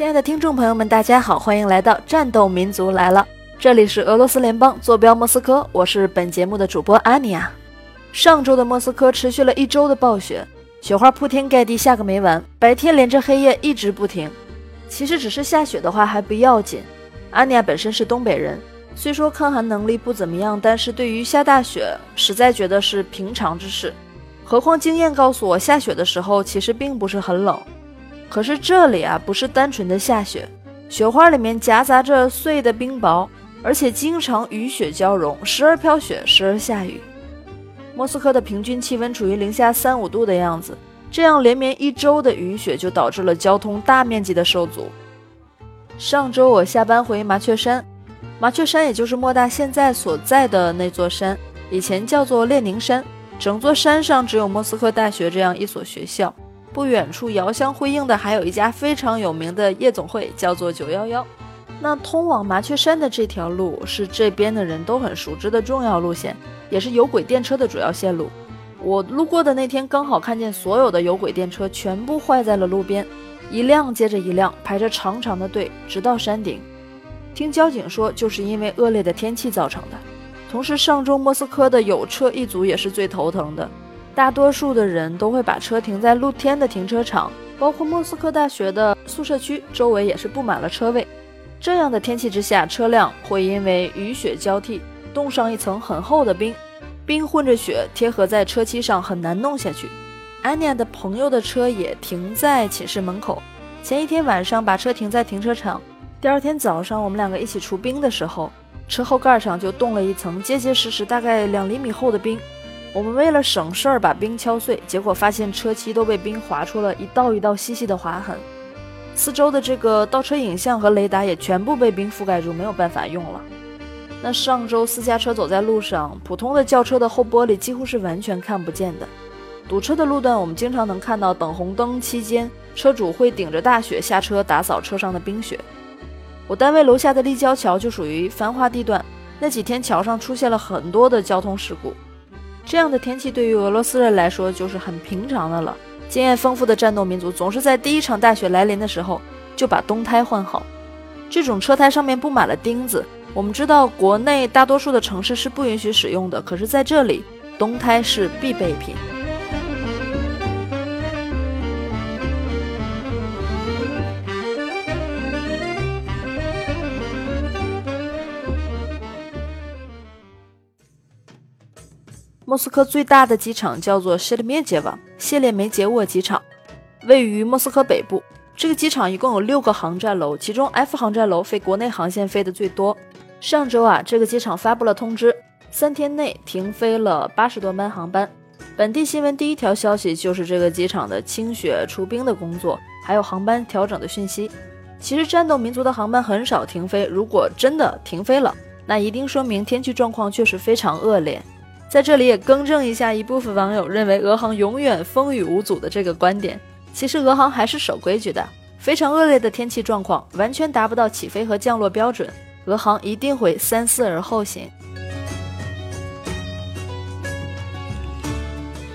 亲爱的听众朋友们，大家好，欢迎来到战斗民族来了。这里是俄罗斯联邦，坐标莫斯科，我是本节目的主播阿尼亚。上周的莫斯科持续了一周的暴雪，雪花铺天盖地，下个没完，白天连着黑夜一直不停。其实只是下雪的话还不要紧，阿尼亚本身是东北人，虽说抗寒能力不怎么样，但是对于下大雪，实在觉得是平常之事。何况经验告诉我，下雪的时候其实并不是很冷。可是这里啊，不是单纯的下雪，雪花里面夹杂着碎的冰雹，而且经常雨雪交融，时而飘雪，时而下雨。莫斯科的平均气温处于零下三五度的样子，这样连绵一周的雨雪就导致了交通大面积的受阻。上周我下班回麻雀山，麻雀山也就是莫大现在所在的那座山，以前叫做列宁山。整座山上只有莫斯科大学这样一所学校，不远处遥相辉映的还有一家非常有名的夜总会，叫做九幺幺。那通往麻雀山的这条路是这边的人都很熟知的重要路线，也是有轨电车的主要线路。我路过的那天刚好看见所有的有轨电车全部坏在了路边，一辆接着一辆排着长长的队，直到山顶。听交警说，就是因为恶劣的天气造成的。同时，上周莫斯科的有车一族也是最头疼的。大多数的人都会把车停在露天的停车场，包括莫斯科大学的宿舍区周围也是布满了车位。这样的天气之下，车辆会因为雨雪交替，冻上一层很厚的冰，冰混着雪贴合在车漆上，很难弄下去。安妮亚的朋友的车也停在寝室门口。前一天晚上把车停在停车场，第二天早上我们两个一起除冰的时候。车后盖上就冻了一层结结实实、大概两厘米厚的冰。我们为了省事儿，把冰敲碎，结果发现车漆都被冰划出了一道一道细细的划痕。四周的这个倒车影像和雷达也全部被冰覆盖住，没有办法用了。那上周私家车走在路上，普通的轿车的后玻璃几乎是完全看不见的。堵车的路段，我们经常能看到等红灯期间，车主会顶着大雪下车打扫车上的冰雪。我单位楼下的立交桥就属于繁华地段，那几天桥上出现了很多的交通事故。这样的天气对于俄罗斯人来说就是很平常的了。经验丰富的战斗民族总是在第一场大雪来临的时候就把冬胎换好。这种车胎上面布满了钉子，我们知道国内大多数的城市是不允许使用的，可是在这里，冬胎是必备品。莫斯科最大的机场叫做谢列梅捷瓦谢列梅捷沃机场，位于莫斯科北部。这个机场一共有六个航站楼，其中 F 航站楼飞国内航线飞的最多。上周啊，这个机场发布了通知，三天内停飞了八十多班航班。本地新闻第一条消息就是这个机场的清雪除冰的工作，还有航班调整的讯息。其实战斗民族的航班很少停飞，如果真的停飞了，那一定说明天气状况确实非常恶劣。在这里也更正一下一部分网友认为俄航永远风雨无阻的这个观点，其实俄航还是守规矩的。非常恶劣的天气状况，完全达不到起飞和降落标准，俄航一定会三思而后行。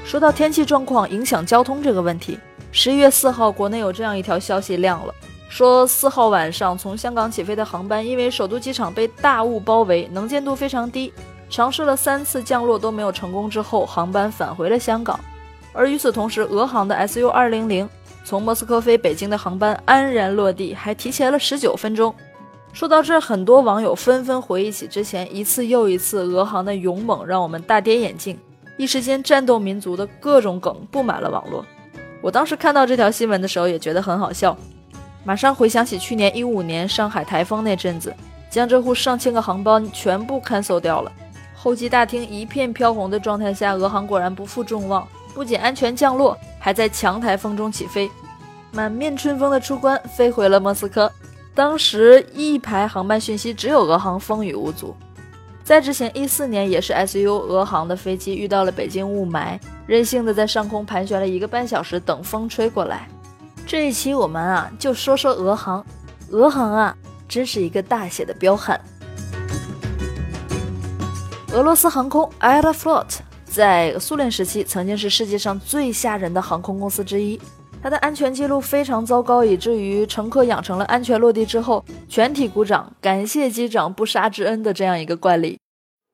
说到天气状况影响交通这个问题，十一月四号国内有这样一条消息亮了，说四号晚上从香港起飞的航班因为首都机场被大雾包围，能见度非常低。尝试了三次降落都没有成功之后，航班返回了香港。而与此同时，俄航的 SU 二零零从莫斯科飞北京的航班安然落地，还提前了十九分钟。说到这，很多网友纷纷回忆起之前一次又一次俄航的勇猛，让我们大跌眼镜。一时间，战斗民族的各种梗布满了网络。我当时看到这条新闻的时候，也觉得很好笑。马上回想起去年一五年上海台风那阵子，江浙沪上千个航班全部 cancel 掉了。候机大厅一片飘红的状态下，俄航果然不负众望，不仅安全降落，还在强台风中起飞，满面春风的出关，飞回了莫斯科。当时一排航班讯息，只有俄航风雨无阻。在之前一四年，也是 SU 俄航的飞机遇到了北京雾霾，任性的在上空盘旋了一个半小时，等风吹过来。这一期我们啊，就说说俄航。俄航啊，真是一个大写的彪悍。俄罗斯航空 Aeroflot 在苏联时期曾经是世界上最吓人的航空公司之一。它的安全记录非常糟糕，以至于乘客养成了安全落地之后全体鼓掌，感谢机长不杀之恩的这样一个惯例。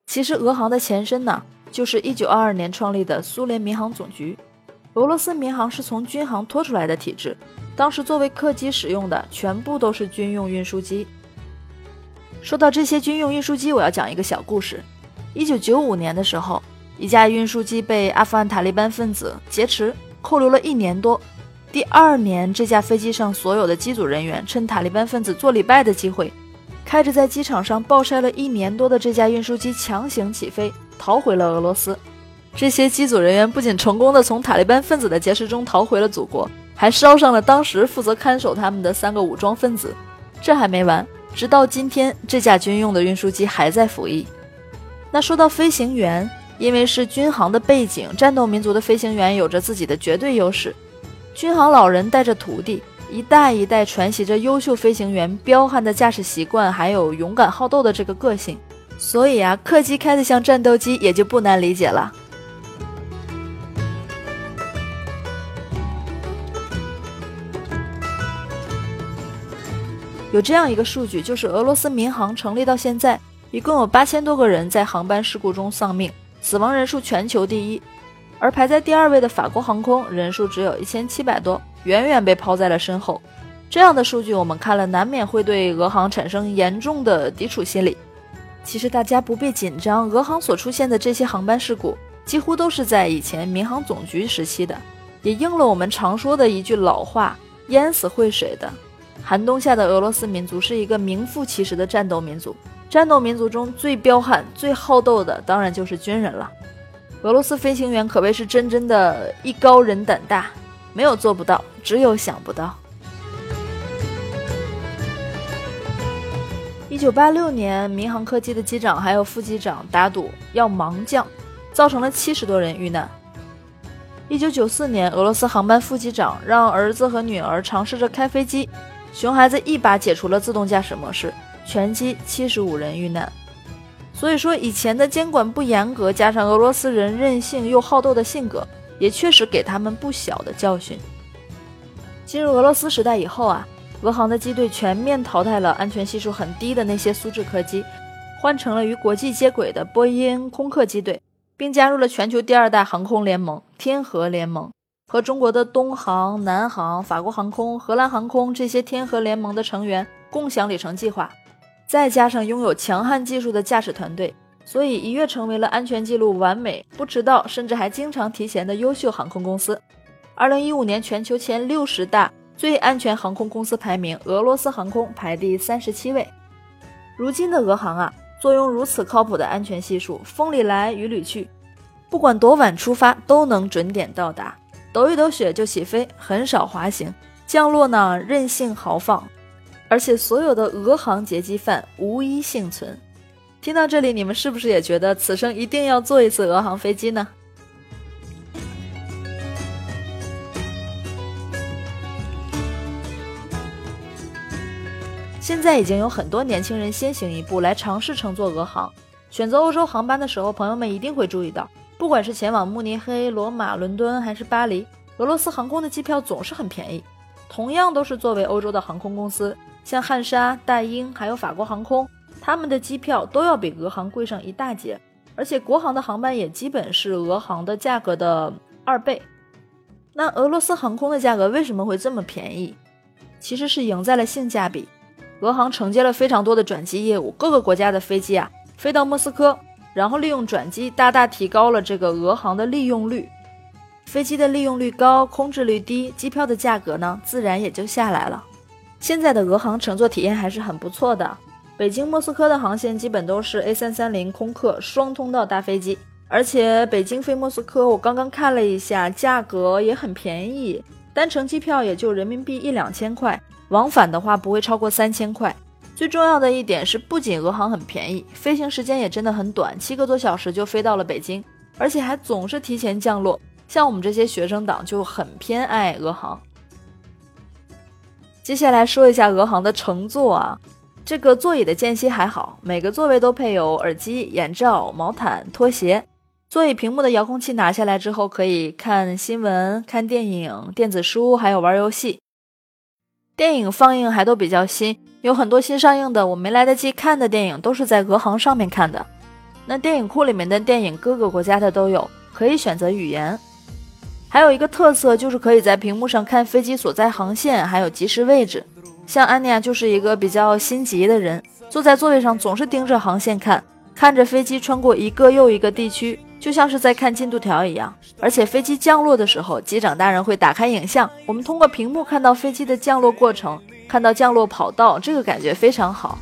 其实，俄航的前身呢，就是1922年创立的苏联民航总局。俄罗斯民航是从军航拖出来的体制，当时作为客机使用的全部都是军用运输机。说到这些军用运输机，我要讲一个小故事。1995年的时候，一架运输机被阿富汗塔利班分子劫持，扣留了一年多。第二年，这架飞机上所有的机组人员趁塔利班分子做礼拜的机会，开着在机场上暴晒了一年多的这架运输机强行起飞，逃回了俄罗斯。这些机组人员不仅成功的从塔利班分子的劫持中逃回了祖国，还捎上了当时负责看守他们的三个武装分子。这还没完，直到今天，这架军用的运输机还在服役。那说到飞行员，因为是军航的背景，战斗民族的飞行员有着自己的绝对优势。军航老人带着徒弟，一代一代传习着优秀飞行员彪悍的驾驶习惯，还有勇敢好斗的这个个性。所以啊，客机开得像战斗机，也就不难理解了。有这样一个数据，就是俄罗斯民航成立到现在，一共有八千多个人在航班事故中丧命，死亡人数全球第一。而排在第二位的法国航空人数只有一千七百多，远远被抛在了身后。这样的数据我们看了，难免会对俄航产生严重的抵触心理。其实大家不必紧张，俄航所出现的这些航班事故，几乎都是在以前民航总局时期的，也应了我们常说的一句老话：淹死会水的。寒冬下的俄罗斯民族是一个名副其实的战斗民族。战斗民族中最彪悍、最好斗的，当然就是军人了。俄罗斯飞行员可谓是真真的艺高人胆大，没有做不到，只有想不到。一九八六年，民航客机的机长还有副机长打赌要盲降，造成了七十多人遇难。一九九四年，俄罗斯航班副机长让儿子和女儿尝试着开飞机。熊孩子一把解除了自动驾驶模式，全机七十五人遇难。所以说，以前的监管不严格，加上俄罗斯人任性又好斗的性格，也确实给他们不小的教训。进入俄罗斯时代以后啊，俄航的机队全面淘汰了安全系数很低的那些苏制客机，换成了与国际接轨的波音、空客机队，并加入了全球第二大航空联盟——天河联盟。和中国的东航、南航、法国航空、荷兰航空这些天河联盟的成员共享里程计划，再加上拥有强悍技术的驾驶团队，所以一跃成为了安全记录完美、不迟到，甚至还经常提前的优秀航空公司。二零一五年全球前六十大最安全航空公司排名，俄罗斯航空排第三十七位。如今的俄航啊，坐拥如此靠谱的安全系数，风里来雨里去，不管多晚出发都能准点到达。抖一抖雪就起飞，很少滑行，降落呢任性豪放，而且所有的俄航劫机犯无一幸存。听到这里，你们是不是也觉得此生一定要坐一次俄航飞机呢？现在已经有很多年轻人先行一步来尝试乘坐俄航，选择欧洲航班的时候，朋友们一定会注意到。不管是前往慕尼黑、罗马、伦敦还是巴黎，俄罗斯航空的机票总是很便宜。同样都是作为欧洲的航空公司，像汉莎、大英还有法国航空，他们的机票都要比俄航贵上一大截。而且国航的航班也基本是俄航的价格的二倍。那俄罗斯航空的价格为什么会这么便宜？其实是赢在了性价比。俄航承接了非常多的转机业务，各个国家的飞机啊飞到莫斯科。然后利用转机，大大提高了这个俄航的利用率。飞机的利用率高，空置率低，机票的价格呢，自然也就下来了。现在的俄航乘坐体验还是很不错的。北京莫斯科的航线基本都是 A330 空客双通道大飞机，而且北京飞莫斯科，我刚刚看了一下，价格也很便宜，单程机票也就人民币一两千块，往返的话不会超过三千块。最重要的一点是，不仅俄航很便宜，飞行时间也真的很短，七个多小时就飞到了北京，而且还总是提前降落。像我们这些学生党就很偏爱俄航。接下来说一下俄航的乘坐啊，这个座椅的间隙还好，每个座位都配有耳机、眼罩、毛毯、拖鞋。座椅屏幕的遥控器拿下来之后，可以看新闻、看电影、电子书，还有玩游戏。电影放映还都比较新，有很多新上映的我没来得及看的电影，都是在俄航上面看的。那电影库里面的电影，各个国家的都有，可以选择语言。还有一个特色就是可以在屏幕上看飞机所在航线，还有及时位置。像安妮亚就是一个比较心急的人，坐在座位上总是盯着航线看，看着飞机穿过一个又一个地区。就像是在看进度条一样，而且飞机降落的时候，机长大人会打开影像，我们通过屏幕看到飞机的降落过程，看到降落跑道，这个感觉非常好。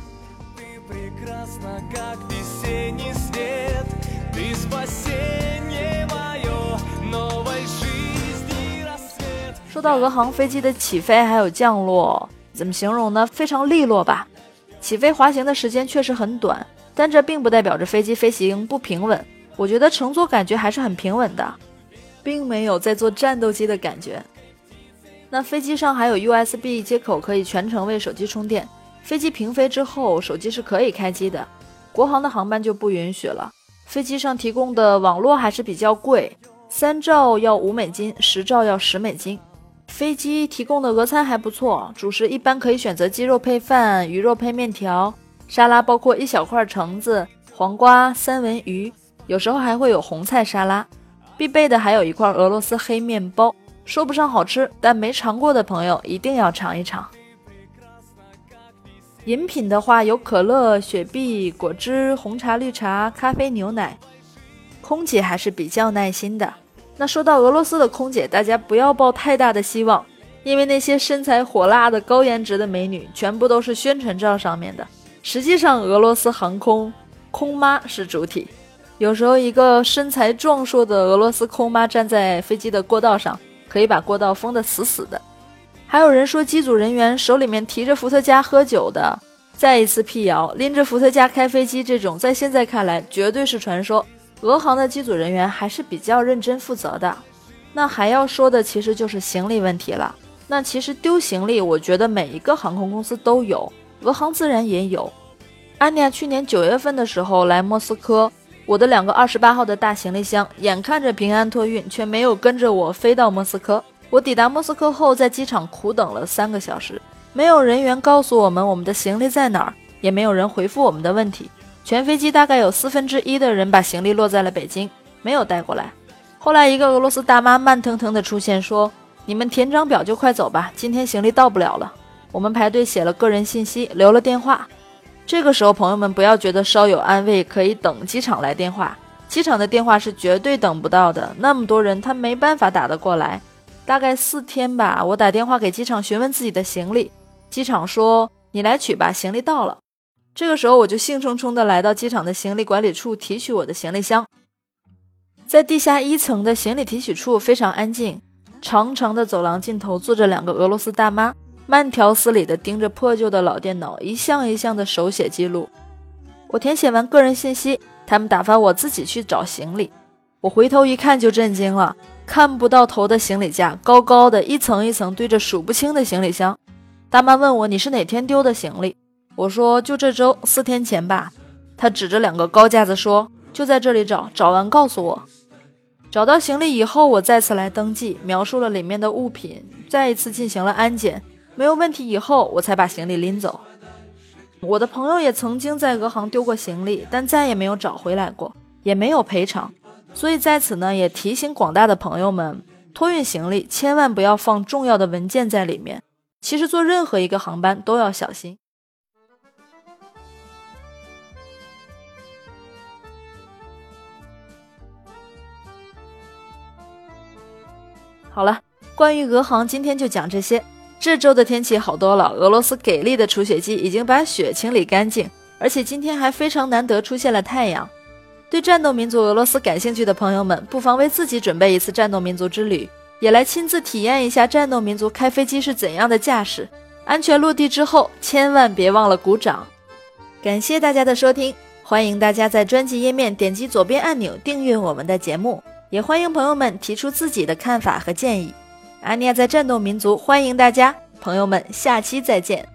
说到俄航飞机的起飞还有降落，怎么形容呢？非常利落吧。起飞滑行的时间确实很短，但这并不代表着飞机飞行不平稳。我觉得乘坐感觉还是很平稳的，并没有在坐战斗机的感觉。那飞机上还有 USB 接口，可以全程为手机充电。飞机平飞之后，手机是可以开机的。国航的航班就不允许了。飞机上提供的网络还是比较贵，三兆要五美金，十兆要十美金。飞机提供的俄餐还不错，主食一般可以选择鸡肉配饭、鱼肉配面条，沙拉包括一小块橙子、黄瓜、三文鱼。有时候还会有红菜沙拉，必备的还有一块俄罗斯黑面包，说不上好吃，但没尝过的朋友一定要尝一尝。饮品的话有可乐、雪碧、果汁、红茶、绿茶、咖啡、牛奶。空姐还是比较耐心的。那说到俄罗斯的空姐，大家不要抱太大的希望，因为那些身材火辣的高颜值的美女，全部都是宣传照上面的。实际上，俄罗斯航空空妈是主体。有时候，一个身材壮硕的俄罗斯空妈站在飞机的过道上，可以把过道封得死死的。还有人说，机组人员手里面提着伏特加喝酒的。再一次辟谣，拎着伏特加开飞机这种，在现在看来绝对是传说。俄航的机组人员还是比较认真负责的。那还要说的，其实就是行李问题了。那其实丢行李，我觉得每一个航空公司都有，俄航自然也有。安妮亚去年九月份的时候来莫斯科。我的两个二十八号的大行李箱，眼看着平安托运，却没有跟着我飞到莫斯科。我抵达莫斯科后，在机场苦等了三个小时，没有人员告诉我们我们的行李在哪儿，也没有人回复我们的问题。全飞机大概有四分之一的人把行李落在了北京，没有带过来。后来，一个俄罗斯大妈慢腾腾地出现，说：“你们填张表就快走吧，今天行李到不了了。”我们排队写了个人信息，留了电话。这个时候，朋友们不要觉得稍有安慰，可以等机场来电话。机场的电话是绝对等不到的，那么多人，他没办法打得过来。大概四天吧，我打电话给机场询问自己的行李，机场说你来取吧，行李到了。这个时候，我就兴冲冲地来到机场的行李管理处提取我的行李箱。在地下一层的行李提取处非常安静，长长的走廊尽头坐着两个俄罗斯大妈。慢条斯理地盯着破旧的老电脑，一项一项的手写记录。我填写完个人信息，他们打发我自己去找行李。我回头一看就震惊了，看不到头的行李架，高高的，一层一层堆着数不清的行李箱。大妈问我你是哪天丢的行李？我说就这周四天前吧。他指着两个高架子说就在这里找，找完告诉我。找到行李以后，我再次来登记，描述了里面的物品，再一次进行了安检。没有问题以后，我才把行李拎走。我的朋友也曾经在俄航丢过行李，但再也没有找回来过，也没有赔偿。所以在此呢，也提醒广大的朋友们，托运行李千万不要放重要的文件在里面。其实坐任何一个航班都要小心。好了，关于俄航，今天就讲这些。这周的天气好多了，俄罗斯给力的除雪机已经把雪清理干净，而且今天还非常难得出现了太阳。对战斗民族俄罗斯感兴趣的朋友们，不妨为自己准备一次战斗民族之旅，也来亲自体验一下战斗民族开飞机是怎样的架势。安全落地之后，千万别忘了鼓掌。感谢大家的收听，欢迎大家在专辑页面点击左边按钮订阅我们的节目，也欢迎朋友们提出自己的看法和建议。阿尼亚在战斗民族，欢迎大家，朋友们，下期再见。